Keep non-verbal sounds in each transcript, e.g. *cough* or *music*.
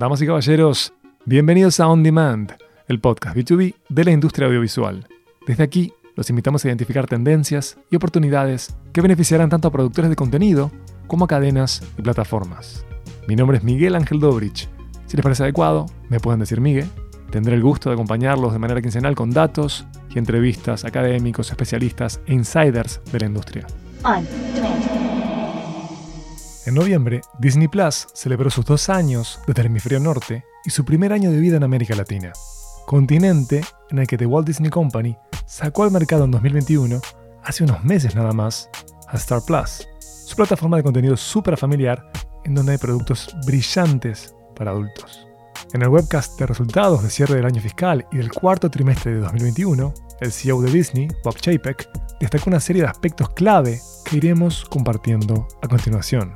Damas y caballeros, bienvenidos a On Demand, el podcast B2B de la industria audiovisual. Desde aquí, los invitamos a identificar tendencias y oportunidades que beneficiarán tanto a productores de contenido como a cadenas y plataformas. Mi nombre es Miguel Ángel Dobrich. Si les parece adecuado, me pueden decir Miguel. Tendré el gusto de acompañarlos de manera quincenal con datos y entrevistas académicos, especialistas e insiders de la industria. En noviembre, Disney Plus celebró sus dos años desde el hemisferio norte y su primer año de vida en América Latina, continente en el que The Walt Disney Company sacó al mercado en 2021, hace unos meses nada más, a Star Plus, su plataforma de contenido súper familiar en donde hay productos brillantes para adultos. En el webcast de resultados de cierre del año fiscal y del cuarto trimestre de 2021, el CEO de Disney, Bob Chapek, destacó una serie de aspectos clave que iremos compartiendo a continuación.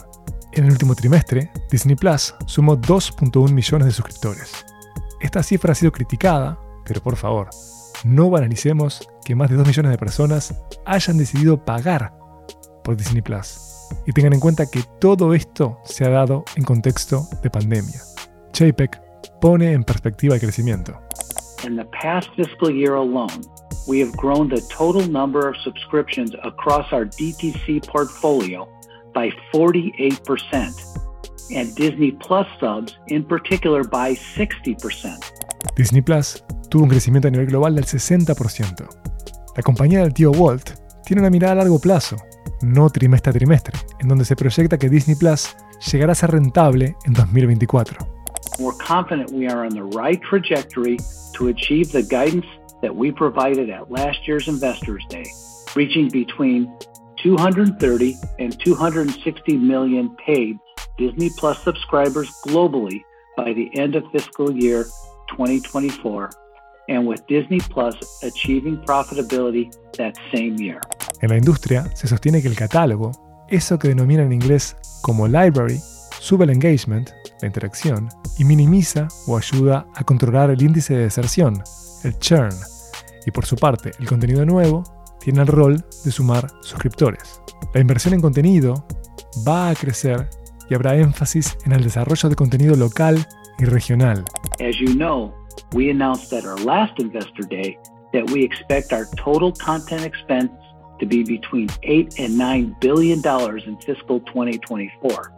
En el último trimestre, Disney Plus sumó 2.1 millones de suscriptores. Esta cifra ha sido criticada, pero por favor, no banalicemos que más de 2 millones de personas hayan decidido pagar por Disney Plus. Y tengan en cuenta que todo esto se ha dado en contexto de pandemia. Chapek pone en perspectiva el crecimiento. In the past fiscal year alone, we have grown the total number of subscriptions across our DTC portfolio by 48%, and Disney Plus subs in particular by 60%. Disney Plus tuvo un crecimiento a nivel global del 60%. La compañía del tío Walt tiene una mirada a largo plazo, no trimestre a trimestre, en donde se proyecta que Disney Plus llegará a ser rentable en 2024. We're confident we are on the right trajectory to achieve the guidance that we provided at last year's Investors Day, reaching between 230 and 260 million paid Disney Plus subscribers globally by the end of fiscal year 2024, and with Disney Plus achieving profitability that same year. En la industria se sostiene que el catálogo, eso que denominan en inglés como library, sube el engagement, la interacción, y minimiza o ayuda a controlar el índice de deserción, el churn. Y por su parte, el contenido nuevo tiene el rol de sumar suscriptores. La inversión en contenido va a crecer y habrá énfasis en el desarrollo de contenido local y regional. As you know, we announced at our last Investor Day that we expect our total content expense to be between 8 and 9 billion dollars in fiscal 2024.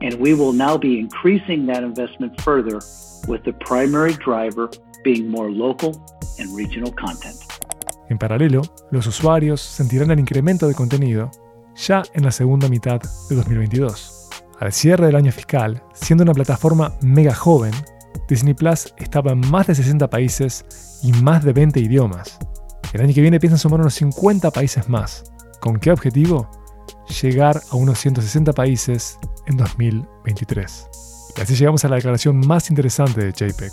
And we will now be increasing that investment further with the primary driver being more local and regional content. En paralelo, los usuarios sentirán el incremento de contenido ya en la segunda mitad de 2022. Al cierre del año fiscal, siendo una plataforma mega joven, Disney Plus estaba en más de 60 países y más de 20 idiomas. El año que viene piensan sumar unos 50 países más. ¿Con qué objetivo? Llegar a unos 160 países en 2023. Y así llegamos a la declaración más interesante de JPEG.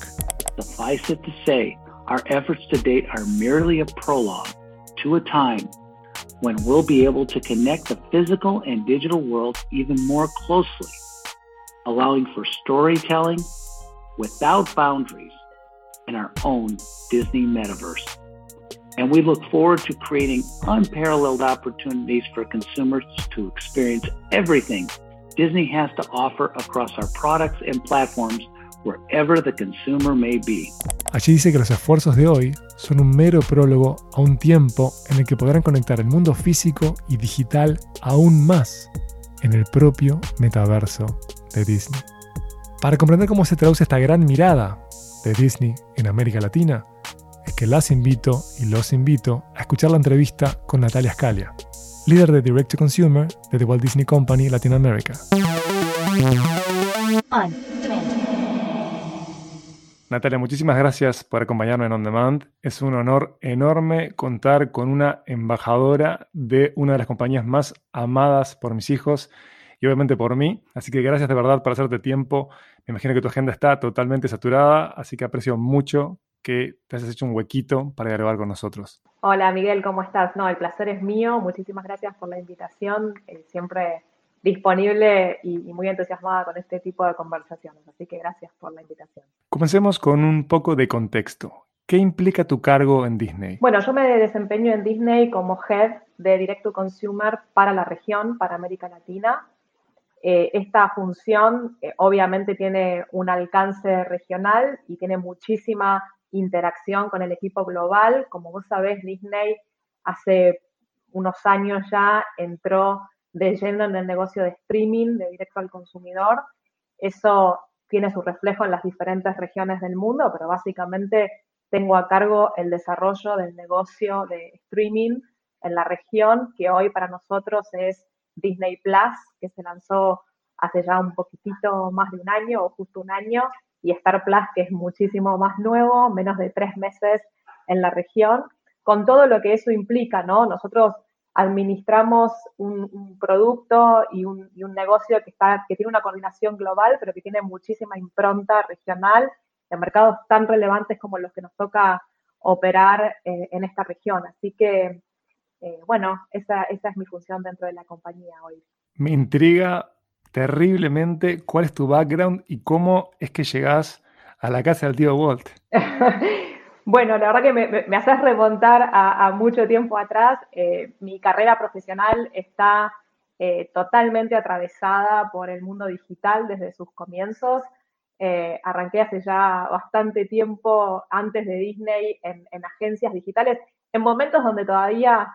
Our efforts to date are merely a prologue to a time when we'll be able to connect the physical and digital worlds even more closely, allowing for storytelling without boundaries in our own Disney metaverse. And we look forward to creating unparalleled opportunities for consumers to experience everything Disney has to offer across our products and platforms wherever the consumer may be. Allí dice que los esfuerzos de hoy son un mero prólogo a un tiempo en el que podrán conectar el mundo físico y digital aún más en el propio metaverso de Disney. Para comprender cómo se traduce esta gran mirada de Disney en América Latina, es que las invito y los invito a escuchar la entrevista con Natalia Scalia, líder de Direct to Consumer de The Walt Disney Company Latinoamérica. Natalia, muchísimas gracias por acompañarme en On Demand. Es un honor enorme contar con una embajadora de una de las compañías más amadas por mis hijos y obviamente por mí. Así que gracias de verdad por hacerte tiempo. Me imagino que tu agenda está totalmente saturada, así que aprecio mucho que te hayas hecho un huequito para dialogar con nosotros. Hola Miguel, ¿cómo estás? No, el placer es mío. Muchísimas gracias por la invitación. Eh, siempre disponible y, y, muy entusiasmada con este tipo de conversaciones. Así que gracias por la invitación. Comencemos con un poco de contexto. ¿Qué implica tu cargo en Disney? Bueno, yo me desempeño en Disney como head de Direct to Consumer para la región, para América Latina. eh, esta función eh, obviamente tiene un alcance regional y tiene muchísima interacción con el equipo global. Como vos sabés, Disney hace unos años ya entró lleno en el negocio de streaming, de directo al consumidor. Eso tiene su reflejo en las diferentes regiones del mundo, pero básicamente tengo a cargo el desarrollo del negocio de streaming en la región, que hoy para nosotros es Disney Plus, que se lanzó hace ya un poquitito más de un año o justo un año, y Star Plus, que es muchísimo más nuevo, menos de tres meses en la región, con todo lo que eso implica, ¿no? Nosotros administramos un, producto y un, negocio que, está, que tiene una coordinación global, pero que tiene muchísima impronta regional en mercados tan relevantes como los que nos toca operar eh, en esta región. Así que, eh, bueno, esa, esa es mi función dentro de la compañía hoy. Me intriga terriblemente cuál es tu background y cómo es que llegas a la casa del tío Walt. *laughs* bueno, la verdad que me, haces remontar a, mucho tiempo atrás. Eh, mi carrera profesional está eh, totalmente atravesada por el mundo digital desde sus comienzos. Eh, arranqué hace ya bastante tiempo antes de Disney en, en agencias digitales, en momentos donde todavía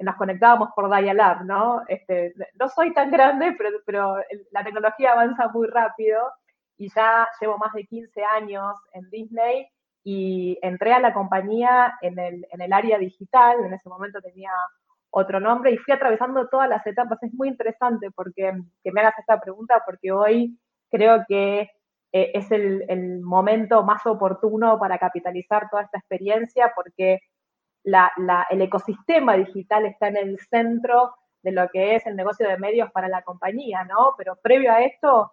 nos conectábamos por dial-up, ¿no? Este, no soy tan grande, pero, pero la tecnología avanza muy rápido y ya llevo más de 15 años en Disney y entré a la compañía en el, en el área digital, en ese momento tenía otro nombre y fui atravesando todas las etapas. Es muy interesante porque que me hagas esta pregunta porque hoy creo que eh, es el, el, momento más oportuno para capitalizar toda esta experiencia porque el ecosistema digital está en el centro de lo que es el negocio de medios para la compañía, ¿no? Pero previo a esto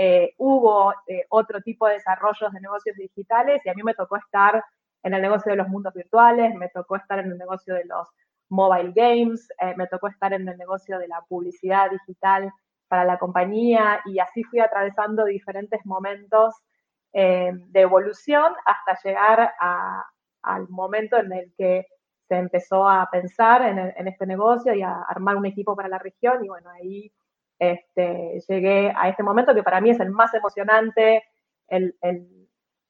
eh, hubo eh, otro tipo de desarrollos de negocios digitales y a mí me tocó estar en el negocio de los mundos virtuales, me tocó estar en el negocio de los mobile games, eh, me tocó estar en el negocio de la publicidad digital para la compañía y así fui atravesando diferentes momentos de evolución hasta llegar a, al momento en el que se empezó a pensar en, este negocio y a armar un equipo para la región y bueno, ahí este, llegué a este momento que para mí es el más emocionante,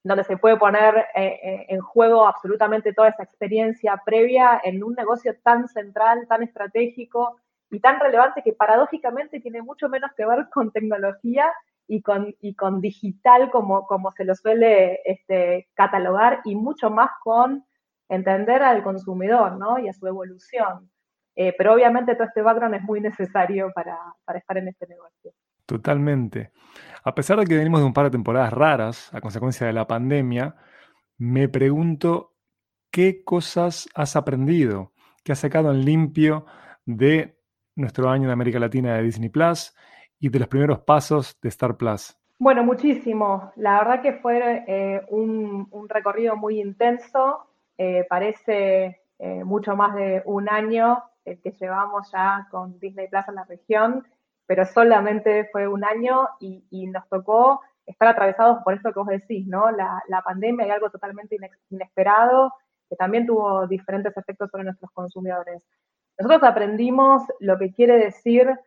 donde se puede poner eh, eh, en juego absolutamente toda esa experiencia previa en un negocio tan central, tan estratégico y tan relevante que paradójicamente tiene mucho menos que ver con tecnología y con, digital como, como se lo suele este, catalogar y mucho más con entender al consumidor ¿no? y a su evolución. Eh, pero obviamente todo este background es muy necesario para, para, estar en este negocio. Totalmente. A pesar de que venimos de un par de temporadas raras a consecuencia de la pandemia, me pregunto qué cosas has aprendido, qué has sacado en limpio de nuestro año en América Latina de Disney Plus y de los primeros pasos de Star Plus? Bueno, muchísimo. La verdad que fue eh, un, recorrido muy intenso. Eh, parece eh, mucho más de un año el que llevamos ya con Disney Plus en la región, pero solamente fue un año y, nos tocó estar atravesados por esto que vos decís, ¿no? La, la pandemia y algo totalmente inesperado que también tuvo diferentes efectos sobre nuestros consumidores. Nosotros aprendimos lo que quiere decir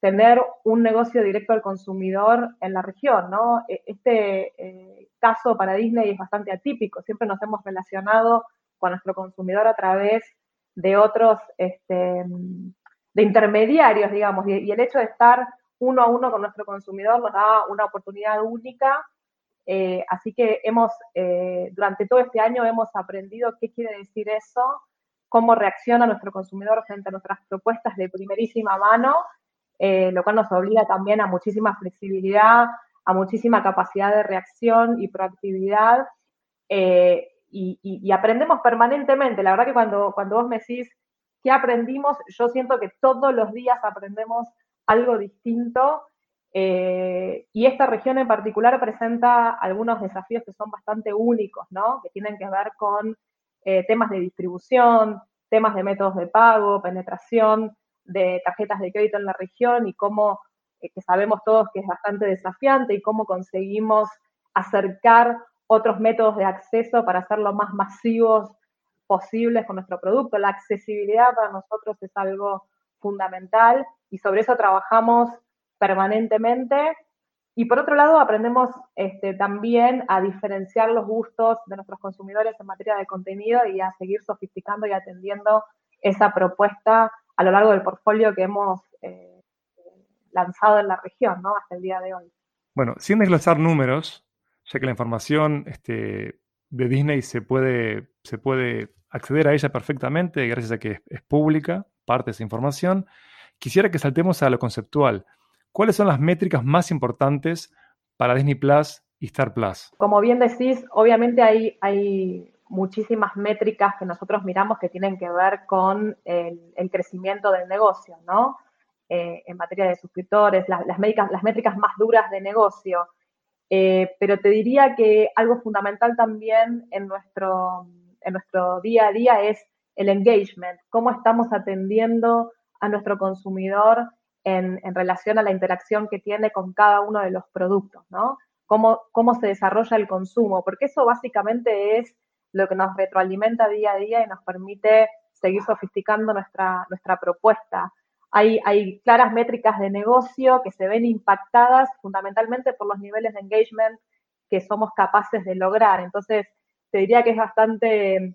tener un negocio directo al consumidor en la región, ¿no? E, este eh, caso para Disney es bastante atípico, siempre nos hemos relacionado con nuestro consumidor a través de otros, este, de intermediarios, digamos, y, el hecho de estar uno a uno con nuestro consumidor nos da una oportunidad única, eh, así que hemos, eh, durante todo este año hemos aprendido qué quiere decir eso, cómo reacciona nuestro consumidor frente a nuestras propuestas de primerísima mano eh, lo cual nos obliga también a muchísima flexibilidad, a muchísima capacidad de reacción y proactividad. Y, aprendemos permanentemente. La verdad que cuando, cuando vos me decís qué aprendimos, yo siento que todos los días aprendemos algo distinto. Eh, y esta región en particular presenta algunos desafíos que son bastante únicos, ¿no? Que tienen que ver con temas de distribución, temas de métodos de pago, penetración, de tarjetas de crédito en la región y cómo, eh, que sabemos todos que es bastante desafiante y cómo conseguimos acercar otros métodos de acceso para hacerlo más masivos posibles con nuestro producto. La accesibilidad para nosotros es algo fundamental y sobre eso trabajamos permanentemente. Y por otro lado, aprendemos este, también a diferenciar los gustos de nuestros consumidores en materia de contenido y a seguir sofisticando y atendiendo esa propuesta a lo largo del portfolio que hemos eh, lanzado en la región, ¿no? Hasta el día de hoy. Bueno, sin desglosar números, ya que la información este, de Disney se puede, se puede acceder a ella perfectamente gracias a que es, pública, parte de esa información, quisiera que saltemos a lo conceptual. ¿Cuáles son las métricas más importantes para Disney Plus y Star Plus? Como bien decís, obviamente hay, hay muchísimas métricas que nosotros miramos que tienen que ver con el, crecimiento del negocio, ¿no? Eh, en materia de suscriptores, las, las métricas más duras de negocio. Eh, pero te diría que algo fundamental también en nuestro, en nuestro día a día es el engagement, cómo estamos atendiendo a nuestro consumidor en, en, relación a la interacción que tiene con cada uno de los productos, ¿no? Cómo, cómo se desarrolla el consumo, porque eso básicamente es lo que nos retroalimenta día a día y nos permite seguir sofisticando nuestra, nuestra propuesta. Hay, hay claras métricas de negocio que se ven impactadas fundamentalmente por los niveles de engagement que somos capaces de lograr. Entonces, te diría que es bastante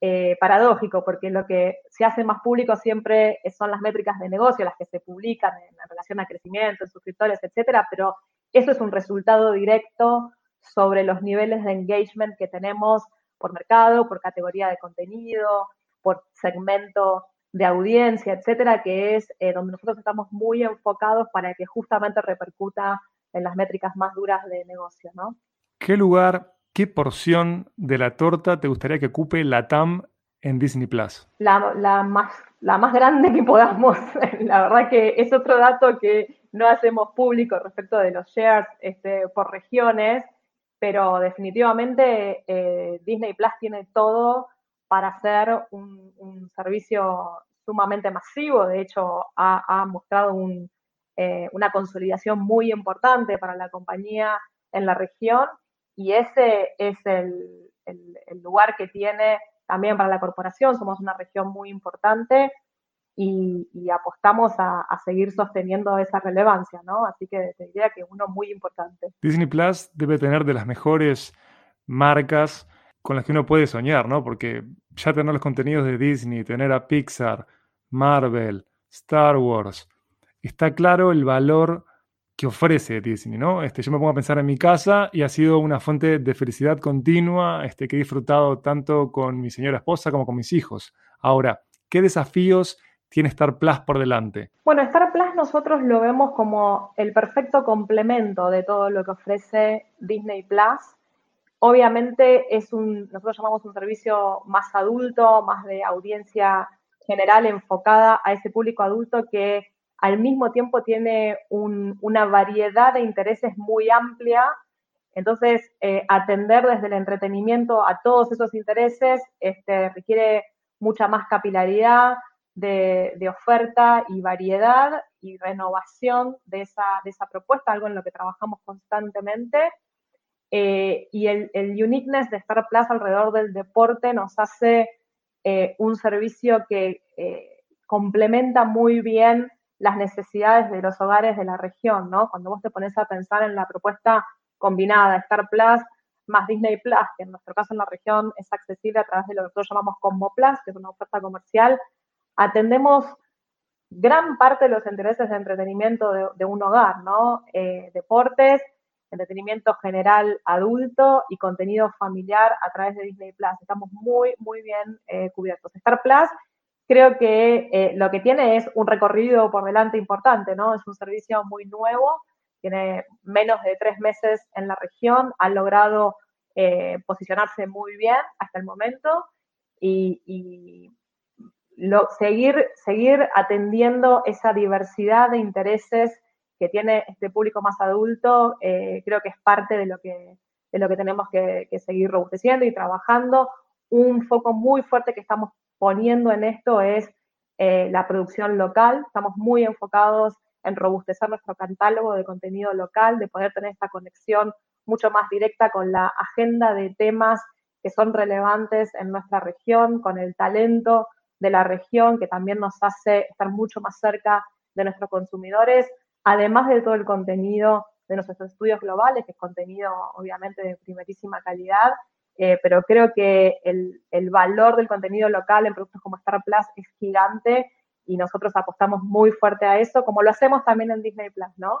eh, paradójico, porque lo que se hace más público siempre son las métricas de negocio, las que se publican en, relación a crecimiento, en suscriptores, etcétera, pero eso es un resultado directo sobre los niveles de engagement que tenemos por mercado, por categoría de contenido, por segmento de audiencia, etcétera, que es eh, donde nosotros estamos muy enfocados para que justamente repercuta en las métricas más duras de negocio, ¿no? ¿Qué lugar ¿qué porción de la torta te gustaría que ocupe la TAM en Disney Plus? La, más, la más grande que podamos. *laughs* La verdad que es otro dato que no hacemos público respecto de los shares este, por regiones, pero definitivamente eh, Disney Plus tiene todo para hacer un, servicio sumamente masivo. De hecho, ha, mostrado eh, una consolidación muy importante para la compañía en la región y ese es el, lugar que tiene también para la corporación. Somos una región muy importante y, apostamos a, seguir sosteniendo esa relevancia, ¿no? Así que te diría que uno muy importante. Disney Plus debe tener de las mejores marcas con las que uno puede soñar, ¿no? Porque ya tener los contenidos de Disney, tener a Pixar, Marvel, Star Wars, está claro el valor que ofrece Disney, ¿no? Este, yo me pongo a pensar en mi casa y ha sido una fuente de felicidad continua este, que he disfrutado tanto con mi señora esposa como con mis hijos. Ahora, ¿qué desafíos tiene Star Plus por delante? Bueno, Star Plus nosotros lo vemos como el perfecto complemento de todo lo que ofrece Disney Plus. Obviamente es un, nosotros llamamos un servicio más adulto, más de audiencia general enfocada a ese público adulto que al mismo tiempo tiene una variedad de intereses muy amplia. Entonces, eh, atender desde el entretenimiento a todos esos intereses este, requiere mucha más capilaridad de, oferta y variedad y renovación de esa, de esa propuesta, algo en lo que trabajamos constantemente. Eh, y el, uniqueness de Star Plus alrededor del deporte nos hace eh, un servicio que complementa muy bien las necesidades de los hogares de la región, ¿no? Cuando vos te pones a pensar en la propuesta combinada Star Plus más Disney Plus, que en nuestro caso en la región es accesible a través de lo que nosotros llamamos Combo Plus, que es una oferta comercial, atendemos gran parte de los intereses de entretenimiento de, un hogar, ¿no? Eh, deportes, entretenimiento general adulto y contenido familiar a través de Disney Plus. Estamos muy, muy bien eh, cubiertos. Star Plus creo que eh, lo que tiene es un recorrido por delante importante, ¿no? Es un servicio muy nuevo, tiene menos de tres meses en la región, ha logrado eh, posicionarse muy bien hasta el momento y, seguir, seguir atendiendo esa diversidad de intereses que tiene este público más adulto, eh, creo que es parte de lo que, de lo que tenemos que, seguir robusteciendo y trabajando. Un foco muy fuerte que estamos poniendo en esto es eh, la producción local. Estamos muy enfocados en robustecer nuestro catálogo de contenido local, de poder tener esta conexión mucho más directa con la agenda de temas que son relevantes en nuestra región, con el talento de la región, que también nos hace estar mucho más cerca de nuestros consumidores. Además de todo el contenido de nuestros estudios globales, que es contenido obviamente de primerísima calidad, eh, pero creo que el, valor del contenido local en productos como Star Plus es gigante y nosotros apostamos muy fuerte a eso, como lo hacemos también en Disney Plus, ¿no?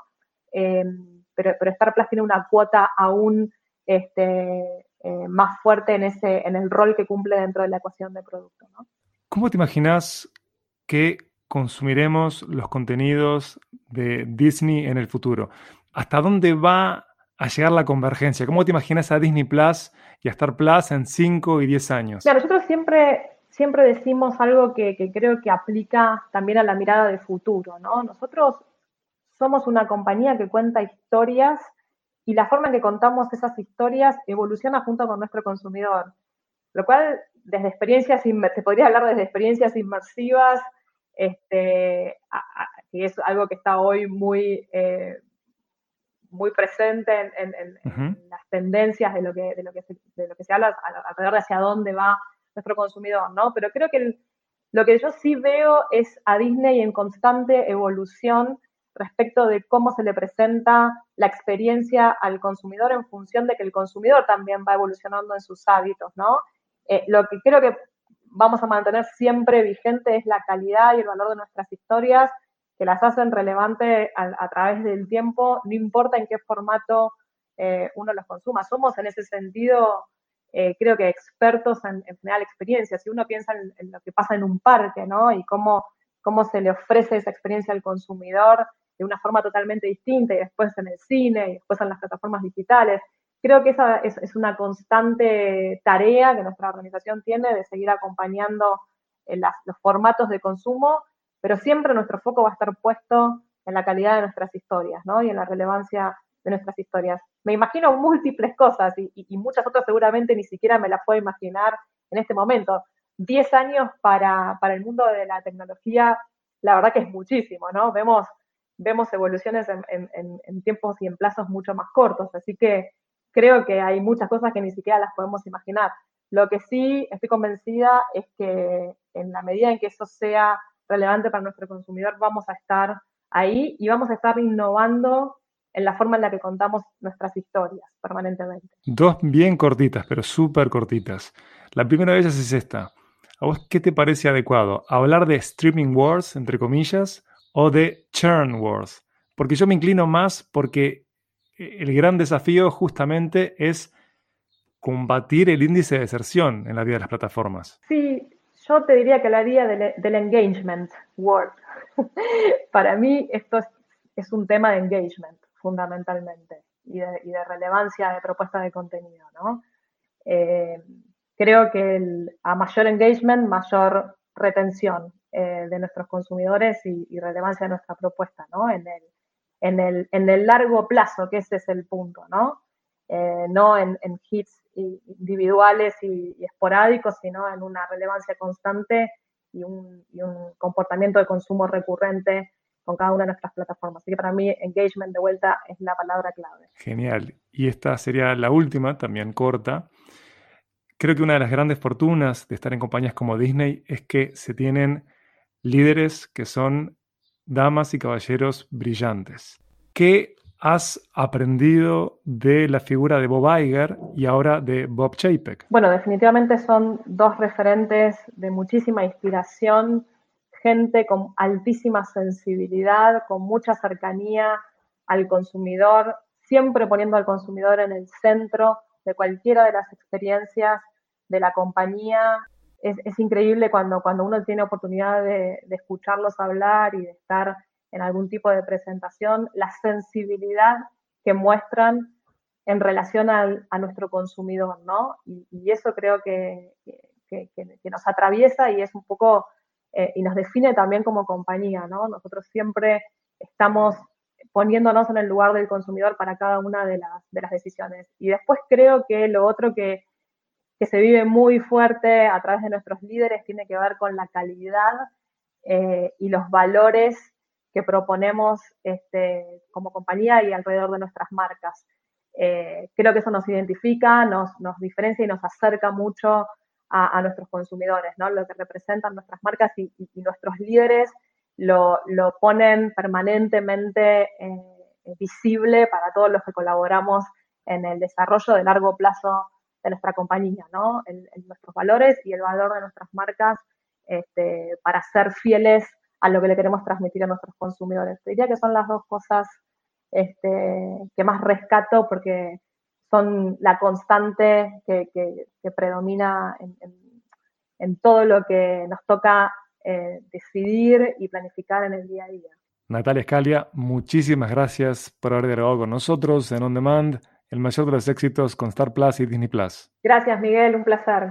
Em, pero, pero, Star Plus tiene una cuota aún este, eh, más fuerte en, ese, en el rol que cumple dentro de la ecuación de producto, ¿no? ¿Cómo te imaginas que consumiremos los contenidos de Disney en el futuro? ¿Hasta dónde va a llegar la convergencia? ¿Cómo te imaginas a Disney Plus y a Star Plus en 5 y 10 años? nosotros siempre, siempre decimos algo que, creo que aplica también a la mirada de futuro, ¿no? Nosotros somos una compañía que cuenta historias y la forma en que contamos esas historias evoluciona junto con nuestro consumidor. Lo cual, desde experiencias, se podría hablar desde experiencias inmersivas, este, que es algo que está hoy muy, eh, muy presente en, las tendencias de lo que, de lo que, se, de lo que se habla alrededor de hacia dónde va nuestro consumidor, ¿no? Pero creo que lo que yo sí veo es a Disney en constante evolución respecto de cómo se le presenta la experiencia al consumidor en función de que el consumidor también va evolucionando en sus hábitos, ¿no? Eh, lo que creo que vamos a mantener siempre vigente es la calidad y el valor de nuestras historias que las hacen relevantes a, través del tiempo, no importa en qué formato eh, uno los consuma. Somos en ese sentido, eh, creo que expertos en, generar experiencias. Si uno piensa en, lo que pasa en un parque, ¿no? Y cómo, cómo se le ofrece esa experiencia al consumidor de una forma totalmente distinta, y después en el cine, y después en las plataformas digitales. Creo que esa es, una constante tarea que nuestra organización tiene de seguir acompañando en las, los formatos de consumo pero siempre nuestro foco va a estar puesto en la calidad de nuestras historias, ¿no? Y en la relevancia de nuestras historias. Me imagino múltiples cosas y, muchas otras seguramente ni siquiera me las puedo imaginar en este momento. Diez años para, el mundo de la tecnología, la verdad que es muchísimo, ¿no? Vemos, vemos evoluciones en, tiempos y en plazos mucho más cortos, así que creo que hay muchas cosas que ni siquiera las podemos imaginar. Lo que sí estoy convencida es que en la medida en que eso sea relevante para nuestro consumidor, vamos a estar ahí y vamos a estar innovando en la forma en la que contamos nuestras historias permanentemente. Dos bien cortitas, pero súper cortitas. La primera de ellas es esta. ¿A vos qué te parece adecuado? ¿Hablar de streaming wars, entre comillas, o de churn wars? Porque yo me inclino más porque el gran desafío justamente es combatir el índice de deserción en la vida de las plataformas. Sí, yo te diría que hablaría del, del engagement word. *laughs* Para mí esto es, un tema de engagement, fundamentalmente, y de, relevancia de propuesta de contenido, ¿no? Eh, creo que a mayor engagement, mayor retención eh, de nuestros consumidores y, relevancia de nuestra propuesta, ¿no? En el, en el, en el largo plazo, que ese es el punto, ¿no? Eh, no en, en hits individuales y, esporádicos, sino en una relevancia constante y un, comportamiento de consumo recurrente con cada una de nuestras plataformas. Así que para mí engagement de vuelta es la palabra clave. Genial. Y esta sería la última, también corta. Creo que una de las grandes fortunas de estar en compañías como Disney es que se tienen líderes que son damas y caballeros brillantes. ¿Qué has aprendido de la figura de Bob Iger y ahora de Bob Chapek? Bueno, definitivamente son dos referentes de muchísima inspiración, gente con altísima sensibilidad, con mucha cercanía al consumidor, siempre poniendo al consumidor en el centro de cualquiera de las experiencias de la compañía. Es, increíble cuando, cuando uno tiene oportunidad de, de escucharlos hablar y de estar en algún tipo de presentación, la sensibilidad que muestran en relación a nuestro consumidor, ¿no? Y, eso creo que, nos atraviesa y es un poco, eh, y nos define también como compañía, ¿no? Nosotros siempre estamos poniéndonos en el lugar del consumidor para cada una de las, de las decisiones. Y después creo que lo otro que, se vive muy fuerte a través de nuestros líderes tiene que ver con la calidad eh, y los valores que proponemos este, como compañía y alrededor de nuestras marcas. Eh, creo que eso nos identifica, nos, diferencia y nos acerca mucho a, nuestros consumidores, ¿no? lo que representan nuestras marcas y, nuestros líderes lo, ponen permanentemente eh, visible para todos los que colaboramos en el desarrollo de largo plazo de nuestra compañía, ¿no? En, nuestros valores y el valor de nuestras marcas este, para ser fieles a lo que le queremos transmitir a nuestros consumidores. diría que son las dos cosas este, que más rescato porque son la constante que, predomina en, todo lo que nos toca eh, decidir y planificar en el día a día. Natalia Scalia, muchísimas gracias por haber dialogado con nosotros en On Demand, el mayor de los éxitos con Star Plus y Disney Plus. Gracias, Miguel, un placer.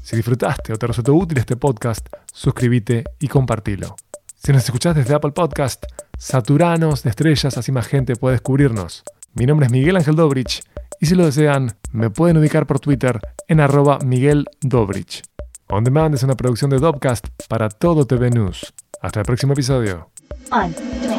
Si disfrutaste o te resultó útil este podcast, suscríbete y compartilo. Si nos escuchás desde Apple Podcast, saturanos de estrellas, así más gente puede descubrirnos. Mi nombre es Miguel Ángel Dobrich y si lo desean, me pueden ubicar por Twitter en arroba Miguel Dobrich. On Demand es una producción de Dopcast para todo TV News. Hasta el próximo episodio. On.